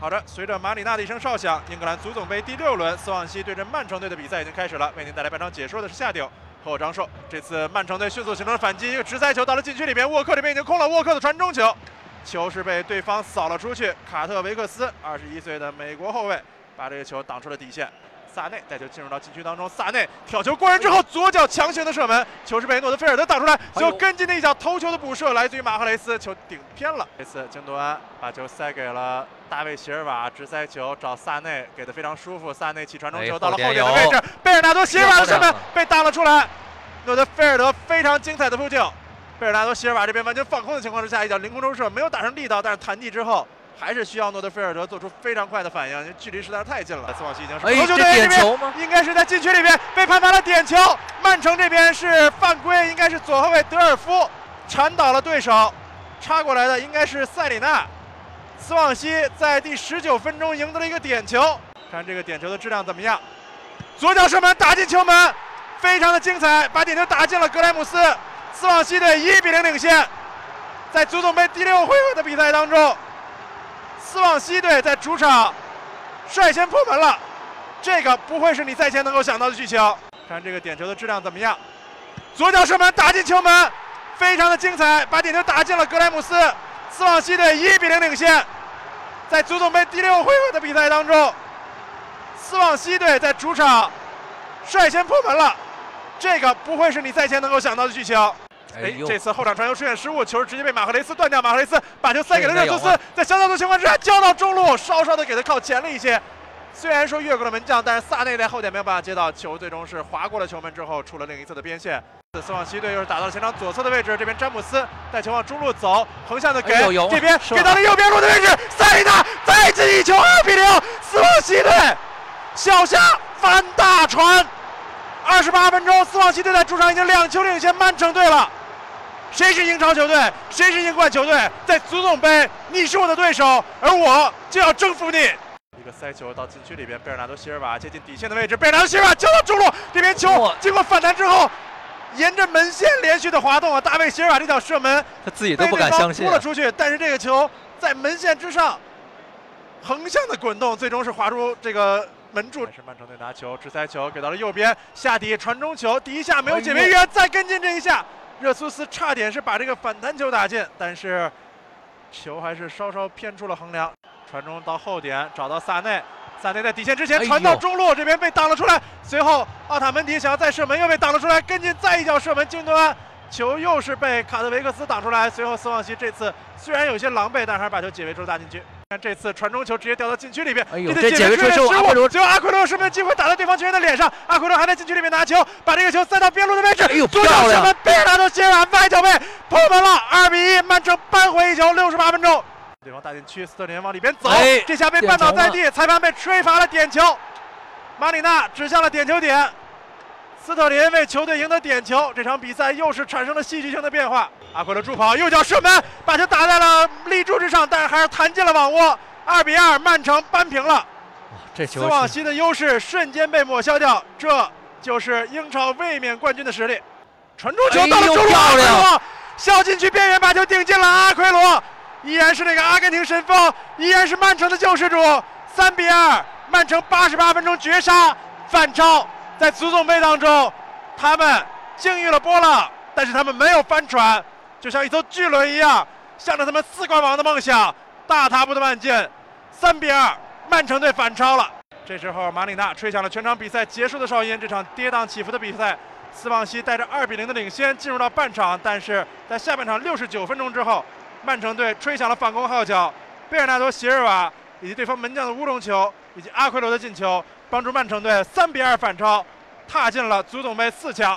好的，随着马里纳的一声哨响，英格兰足总杯第六轮，斯旺西对阵曼城队的比赛已经开始了。为您带来半场解说的是夏鼎和我张硕。这次曼城队迅速形成了反击，一个直塞球到了禁区里边，沃克这边已经空了，沃克的传中球，球是被对方扫了出去。卡特维克斯，二十一岁的美国后卫，把这个球挡出了底线。萨内带球进入到禁区当中，萨内挑球过人之后，左脚强行的射门，球是被诺德菲尔德挡出来，最后跟进的一脚头球的补射来自于马赫雷斯，球顶偏了。这次京多安把球塞给了大卫席尔瓦，直塞球找萨内，给的非常舒服。萨内起传中球到了后点的位置，贝尔纳多席尔瓦的射门被挡了出来，诺德菲尔德非常精彩的扑救，贝尔纳多席尔瓦这边完全放空的情况之下，一脚凌空抽射没有打上力道，但是弹地之后。还是需要诺德菲尔德做出非常快的反应，距离实在是太近了。斯旺西已经是头球队这边应该是在禁区里边被判罚了点球。曼城这边是犯规，应该是左后卫德尔夫铲倒了对手，插过来的应该是塞里纳。斯旺西在第十九分钟赢得了一个点球，看这个点球的质量怎么样？左脚射门打进球门，非常的精彩，把点球打进了格莱姆斯。斯旺西队一比零领先，在足总杯第六回合的比赛当中。西队在主场率先破门了，这个不会是你赛前能够想到的剧情。看这个点球的质量怎么样？左脚射门打进球门，非常的精彩，把点球打进了格莱姆斯。斯旺西队一比零领先，在足总杯第六回合的比赛当中，斯旺西队在主场率先破门了，这个不会是你赛前能够想到的剧情。哎，这次后场传球出现失误，球直接被马赫雷斯断掉。马赫雷斯把球塞给了热苏斯，在小角度情况之下交到中路，稍稍的给他靠前了一些。虽然说越过了门将，但是萨内在后点没有办法接到球，最终是划过了球门之后出了另一侧的边线。斯旺西队又是打到了前场左侧的位置，这边詹姆斯带球往中路走，横向的给这边给到了右边路的位置，塞里纳再进一球，二比零，斯旺西队小夏翻大船。二十八分钟，斯旺西队在主场已经两球领先曼城队了。谁是英超球队？谁是英冠球队？在足总杯，你是我的对手，而我就要征服你。一个塞球到禁区里边，贝尔纳多·席尔瓦接近底线的位置，贝尔纳多·席尔瓦交到中路，这边球经过反弹之后，沿着门线连续的滑动啊！大卫·席尔瓦这脚射门，他自己都不敢相信，扑了出去。但是这个球在门线之上横向的滚动，最终是滑出这个门柱。是曼城队拿球直塞球给到了右边，下底传中球，第一下没有解围，员再跟进这一下。热苏斯差点是把这个反弹球打进，但是球还是稍稍偏出了横梁。传中到后点，找到萨内，萨内在底线之前传到中路，这边被挡了出来。随后奥塔门迪想要再射门，又被挡了出来，跟进再一脚射门，京多安球又是被卡特维克斯挡出来。随后斯旺西这次虽然有些狼狈，但还是把球解围出了大禁区。看这次传中球直接掉到禁区里面，这解围出失误，最后阿奎罗射门机会打在对方球员的脸上，阿奎罗还在禁区里面拿球，把这个球塞到边路的位置，左脚射门，贝尔纳多接完外脚背破门了，二比一，曼城扳回一球。六十八分钟，对方大禁区，斯特林往里边走，这下被绊倒在地，裁判被吹罚了点球，马里纳指向了点球点。斯特林为球队赢得点球，这场比赛又是产生了戏剧性的变化。阿奎罗助跑，右脚射门，把球打在了立柱之上，但是还是弹进了网窝。二比二，曼城扳平了。这球，斯旺西的优势瞬间被抹消掉，这就是英超卫冕冠军的实力。传中球到了中路，阿奎罗小禁区边缘把球顶进了。阿奎罗依然是那个阿根廷神锋，依然是曼城的救世主。三比二，曼城八十八分钟绝杀反超。在足总杯当中，他们经历了波浪，但是他们没有翻船，就像一艘巨轮一样，向着他们四冠王的梦想大踏步的迈进。三比二，曼城队反超了。这时候，马里纳吹响了全场比赛结束的哨音。这场跌宕起伏的比赛，斯旺西带着二比零的领先进入到半场，但是在下半场六十九分钟之后，曼城队吹响了反攻号角。贝尔纳多·席尔瓦以及对方门将的乌龙球，以及阿奎罗的进球。帮助曼城队三比二反超，踏进了足总杯四强。